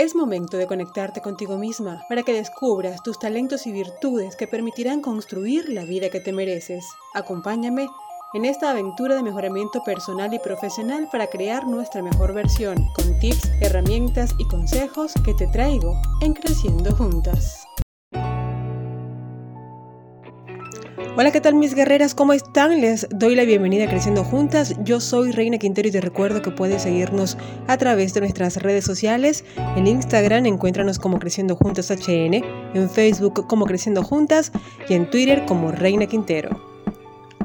Es momento de conectarte contigo misma para que descubras tus talentos y virtudes que permitirán construir la vida que te mereces. Acompáñame en esta aventura de mejoramiento personal y profesional para crear nuestra mejor versión, con tips, herramientas y consejos que te traigo en Creciendo Juntas. Hola, ¿qué tal mis guerreras? ¿Cómo están? Les doy la bienvenida a Creciendo Juntas. Yo soy Reina Quintero y te recuerdo que puedes seguirnos a través de nuestras redes sociales. En Instagram encuéntranos como Creciendo Juntas HN, en Facebook como Creciendo Juntas y en Twitter como Reina Quintero.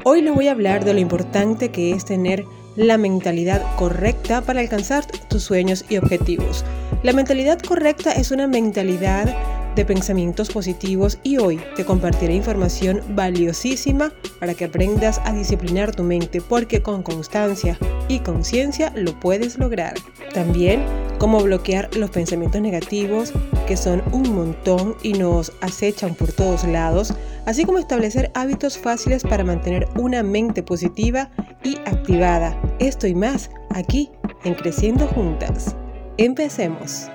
Hoy les voy a hablar de lo importante que es tener la mentalidad correcta para alcanzar tus sueños y objetivos. La mentalidad correcta es una mentalidad de pensamientos positivos y hoy te compartiré información valiosísima para que aprendas a disciplinar tu mente porque con constancia y conciencia lo puedes lograr. También cómo bloquear los pensamientos negativos que son un montón y nos acechan por todos lados, así como establecer hábitos fáciles para mantener una mente positiva y activada. Esto y más aquí en Creciendo Juntas. Empecemos.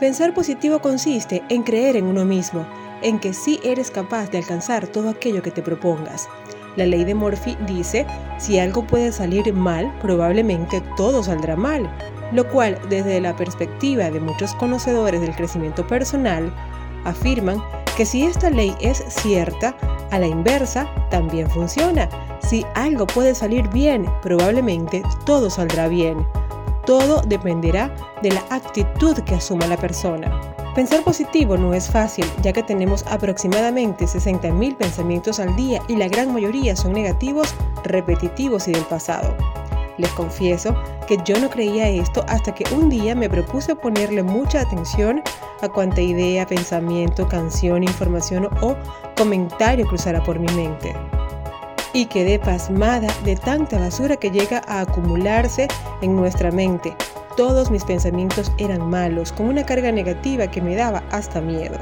Pensar positivo consiste en creer en uno mismo, en que sí eres capaz de alcanzar todo aquello que te propongas. La ley de Murphy dice, si algo puede salir mal, probablemente todo saldrá mal, lo cual desde la perspectiva de muchos conocedores del crecimiento personal, afirman que si esta ley es cierta, a la inversa también funciona. Si algo puede salir bien, probablemente todo saldrá bien. Todo dependerá de la actitud que asuma la persona. Pensar positivo no es fácil, ya que tenemos aproximadamente 60.000 pensamientos al día y la gran mayoría son negativos, repetitivos y del pasado. Les confieso que yo no creía esto hasta que un día me propuse ponerle mucha atención a cuanta idea, pensamiento, canción, información o comentario cruzara por mi mente y quedé pasmada de tanta basura que llega a acumularse en nuestra mente. Todos mis pensamientos eran malos, con una carga negativa que me daba hasta miedo.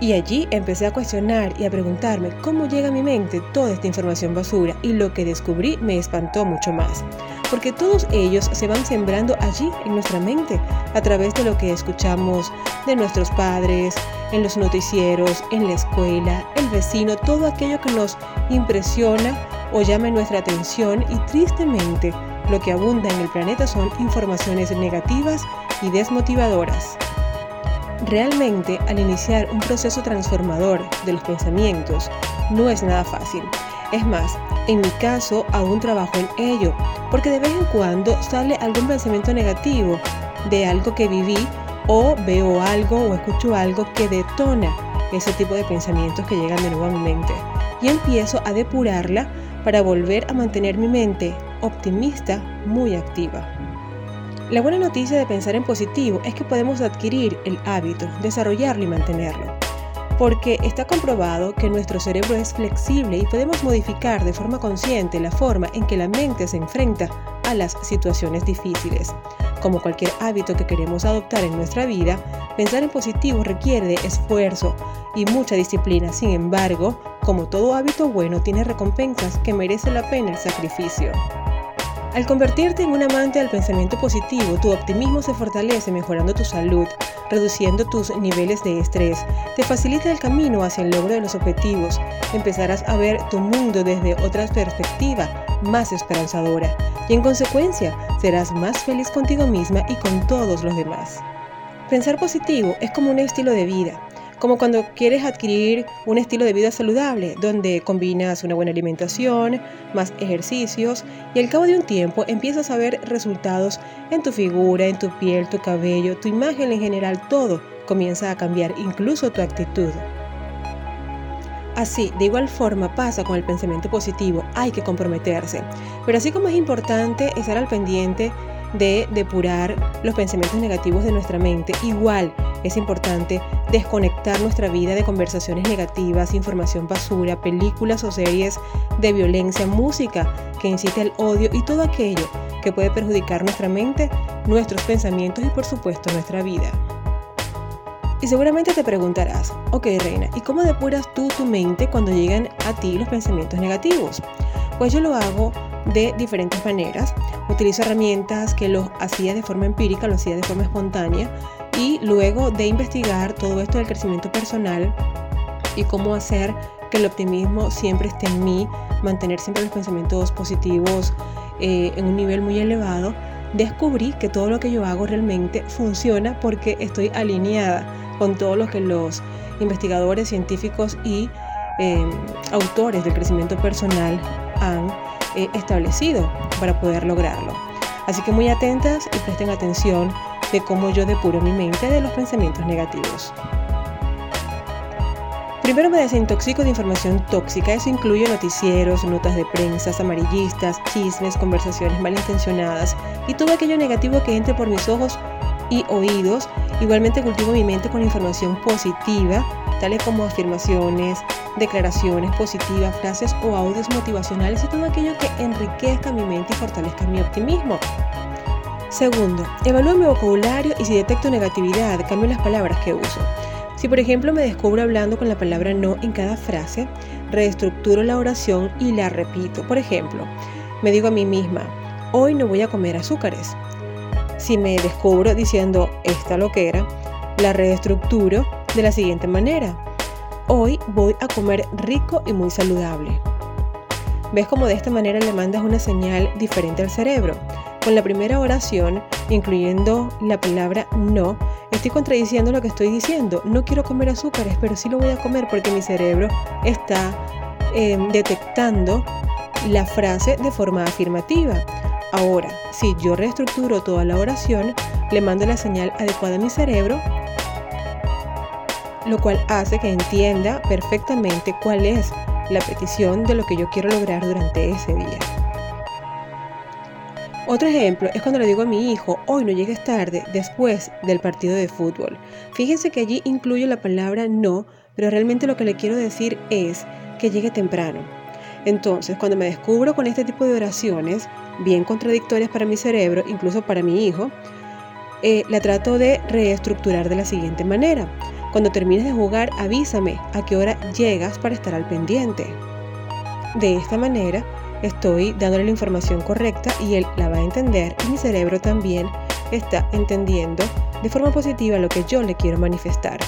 Y allí empecé a cuestionar y a preguntarme cómo llega a mi mente toda esta información basura y lo que descubrí me espantó mucho más. Porque todos ellos se van sembrando allí en nuestra mente a través de lo que escuchamos de nuestros padres, en los noticieros, en la escuela, el vecino, todo aquello que nos impresiona o llame nuestra atención y tristemente lo que abunda en el planeta son informaciones negativas y desmotivadoras. Realmente, al iniciar un proceso transformador de los pensamientos, no es nada fácil. Es más, en mi caso aún trabajo en ello, porque de vez en cuando sale algún pensamiento negativo de algo que viví o veo algo o escucho algo que detona ese tipo de pensamientos que llegan de nuevo a mi mente. Y empiezo a depurarla para volver a mantener mi mente optimista muy activa. La buena noticia de pensar en positivo es que podemos adquirir el hábito, desarrollarlo y mantenerlo. Porque está comprobado que nuestro cerebro es flexible y podemos modificar de forma consciente la forma en que la mente se enfrenta a las situaciones difíciles. Como cualquier hábito que queremos adoptar en nuestra vida, pensar en positivo requiere de esfuerzo y mucha disciplina. Sin embargo, como todo hábito bueno, tiene recompensas que merece la pena el sacrificio. Al convertirte en un amante del pensamiento positivo, tu optimismo se fortalece mejorando tu salud, reduciendo tus niveles de estrés, te facilita el camino hacia el logro de los objetivos, empezarás a ver tu mundo desde otra perspectiva, más esperanzadora, y en consecuencia serás más feliz contigo misma y con todos los demás. Pensar positivo es como un estilo de vida, como cuando quieres adquirir un estilo de vida saludable, donde combinas una buena alimentación, más ejercicios y al cabo de un tiempo empiezas a ver resultados en tu figura, en tu piel, tu cabello, tu imagen en general, todo comienza a cambiar, incluso tu actitud. Así, de igual forma pasa con el pensamiento positivo, hay que comprometerse. Pero así como es importante estar al pendiente de depurar los pensamientos negativos de nuestra mente. Igual es importante desconectar nuestra vida de conversaciones negativas, información basura, películas o series de violencia, música que incite al odio y todo aquello que puede perjudicar nuestra mente, nuestros pensamientos y por supuesto nuestra vida. Y seguramente te preguntarás, ok Reina, ¿y cómo depuras tú tu mente cuando llegan a ti los pensamientos negativos? Pues yo lo hago de diferentes maneras. Utilizo herramientas que lo hacía de forma empírica, lo hacía de forma espontánea y luego de investigar todo esto del crecimiento personal y cómo hacer que el optimismo siempre esté en mí, mantener siempre los pensamientos positivos eh, en un nivel muy elevado, descubrí que todo lo que yo hago realmente funciona porque estoy alineada con todo lo que los investigadores, científicos y em, autores del crecimiento personal han eh, establecido para poder lograrlo. Así que muy atentas y presten atención de cómo yo depuro mi mente de los pensamientos negativos. Primero me desintoxico de información tóxica, eso incluye noticieros, notas de prensa, amarillistas, chismes, conversaciones malintencionadas y todo aquello negativo que entre por mis ojos y oídos. Igualmente cultivo mi mente con información positiva, tales como afirmaciones, declaraciones positivas, frases o audios motivacionales y todo aquello que enriquezca mi mente y fortalezca mi optimismo. Segundo, evalúo mi vocabulario y si detecto negatividad, cambio las palabras que uso. Si por ejemplo me descubro hablando con la palabra no en cada frase, reestructuro la oración y la repito. Por ejemplo, me digo a mí misma, hoy no voy a comer azúcares. Si me descubro diciendo esta loquera, la reestructuro de la siguiente manera. Hoy voy a comer rico y muy saludable. ¿Ves cómo de esta manera le mandas una señal diferente al cerebro? Con la primera oración, incluyendo la palabra no, estoy contradiciendo lo que estoy diciendo. No quiero comer azúcares, pero sí lo voy a comer porque mi cerebro está em, detectando la frase de forma afirmativa. Ahora, si yo reestructuro toda la oración, le mando la señal adecuada a mi cerebro, lo cual hace que entienda perfectamente cuál es la petición de lo que yo quiero lograr durante ese día. Otro ejemplo es cuando le digo a mi hijo, hoy no llegues tarde después del partido de fútbol. Fíjense que allí incluyo la palabra no, pero realmente lo que le quiero decir es que llegue temprano. Entonces, cuando me descubro con este tipo de oraciones, bien contradictorias para mi cerebro, incluso para mi hijo, eh, la trato de reestructurar de la siguiente manera. Cuando termines de jugar, avísame a qué hora llegas para estar al pendiente. De esta manera, estoy dándole la información correcta y él la va a entender y mi cerebro también está entendiendo de forma positiva lo que yo le quiero manifestar.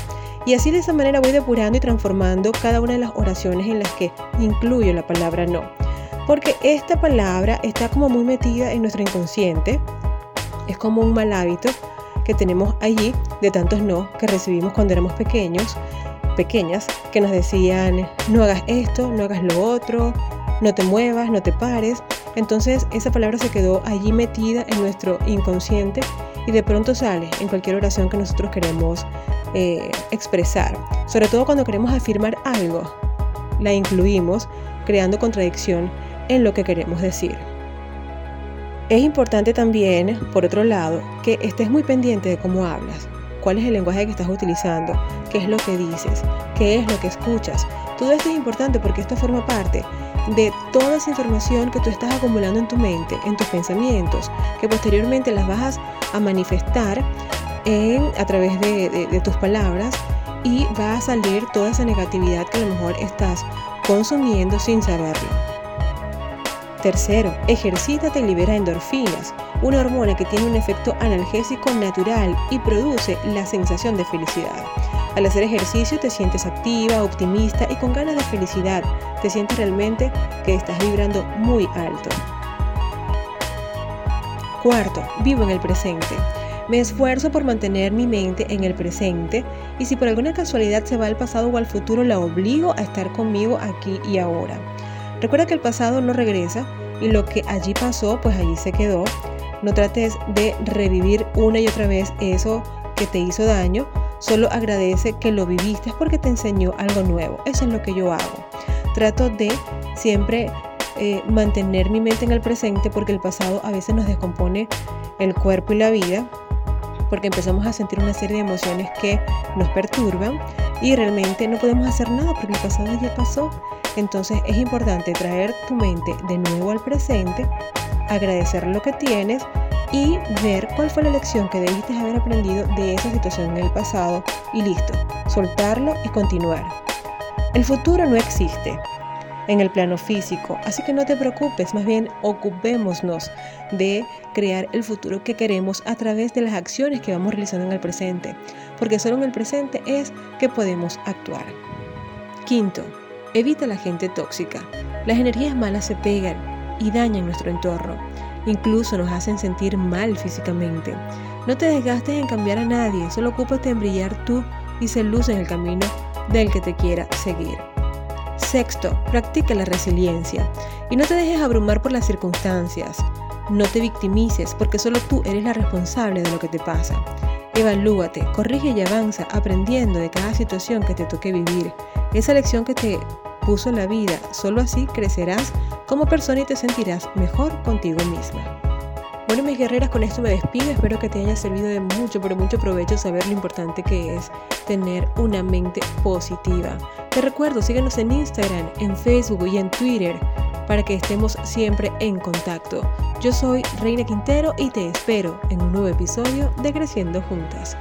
Y así de esa manera voy depurando y transformando cada una de las oraciones en las que incluyo la palabra no. Porque esta palabra está como muy metida en nuestro inconsciente. Es como un mal hábito que tenemos allí de tantos no que recibimos cuando éramos pequeños, pequeñas, que nos decían no hagas esto, no hagas lo otro, no te muevas, no te pares. Entonces esa palabra se quedó allí metida en nuestro inconsciente y de pronto sale en cualquier oración que nosotros queremos eh, expresar. Sobre todo cuando queremos afirmar algo, la incluimos creando contradicción en lo que queremos decir. Es importante también, por otro lado, que estés muy pendiente de cómo hablas, cuál es el lenguaje que estás utilizando, qué es lo que dices, qué es lo que escuchas. Todo esto es importante porque esto forma parte de toda esa información que tú estás acumulando en tu mente, en tus pensamientos, que posteriormente las vas a manifestar a través de, tus palabras y va a salir toda esa negatividad que a lo mejor estás consumiendo sin saberlo. Tercero, ejercítate y libera endorfinas, una hormona que tiene un efecto analgésico natural y produce la sensación de felicidad. Al hacer ejercicio te sientes activa, optimista y con ganas de felicidad. Te sientes realmente que estás vibrando muy alto. Cuarto, vivo en el presente. Me esfuerzo por mantener mi mente en el presente y si por alguna casualidad se va al pasado o al futuro, la obligo a estar conmigo aquí y ahora. Recuerda que el pasado no regresa y lo que allí pasó, pues allí se quedó. No trates de revivir una y otra vez eso que te hizo daño, Solo agradece que lo viviste porque te enseñó algo nuevo. Eso es lo que yo hago. Trato de siempre eh, mantener mi mente en el presente porque el pasado a veces nos descompone el cuerpo y la vida porque empezamos a sentir una serie de emociones que nos perturban y realmente no podemos hacer nada porque el pasado ya pasó. Entonces es importante traer tu mente de nuevo al presente, agradecer lo que tienes y ver cuál fue la lección que debiste haber aprendido de esa situación en el pasado y listo, soltarlo y continuar. El futuro no existe. en el plano físico. Así que no te preocupes, más bien ocupémonos de crear el futuro que queremos a través de las acciones que vamos realizando en el presente, porque solo en el presente es que podemos actuar. Quinto, evita la gente tóxica. Las energías malas se pegan y dañan nuestro entorno. Incluso nos hacen sentir mal físicamente. No te desgastes en cambiar a nadie, solo ocúpate en brillar tú y ser luz en el camino del que te quiera seguir. Sexto, practica la resiliencia y no te dejes abrumar por las circunstancias. No te victimices porque solo tú eres la responsable de lo que te pasa. Evalúate, corrige y avanza aprendiendo de cada situación que te toque vivir. Esa lección que te puso la vida, solo así crecerás como persona y te sentirás mejor contigo misma. Bueno, mis guerreras, con esto me despido. Espero que te haya servido de mucho, pero mucho provecho saber lo importante que es tener una mente positiva. Te recuerdo, síguenos en Instagram, en Facebook y en Twitter para que estemos siempre en contacto. Yo soy Reina Quintero y te espero en un nuevo episodio de Creciendo Juntas.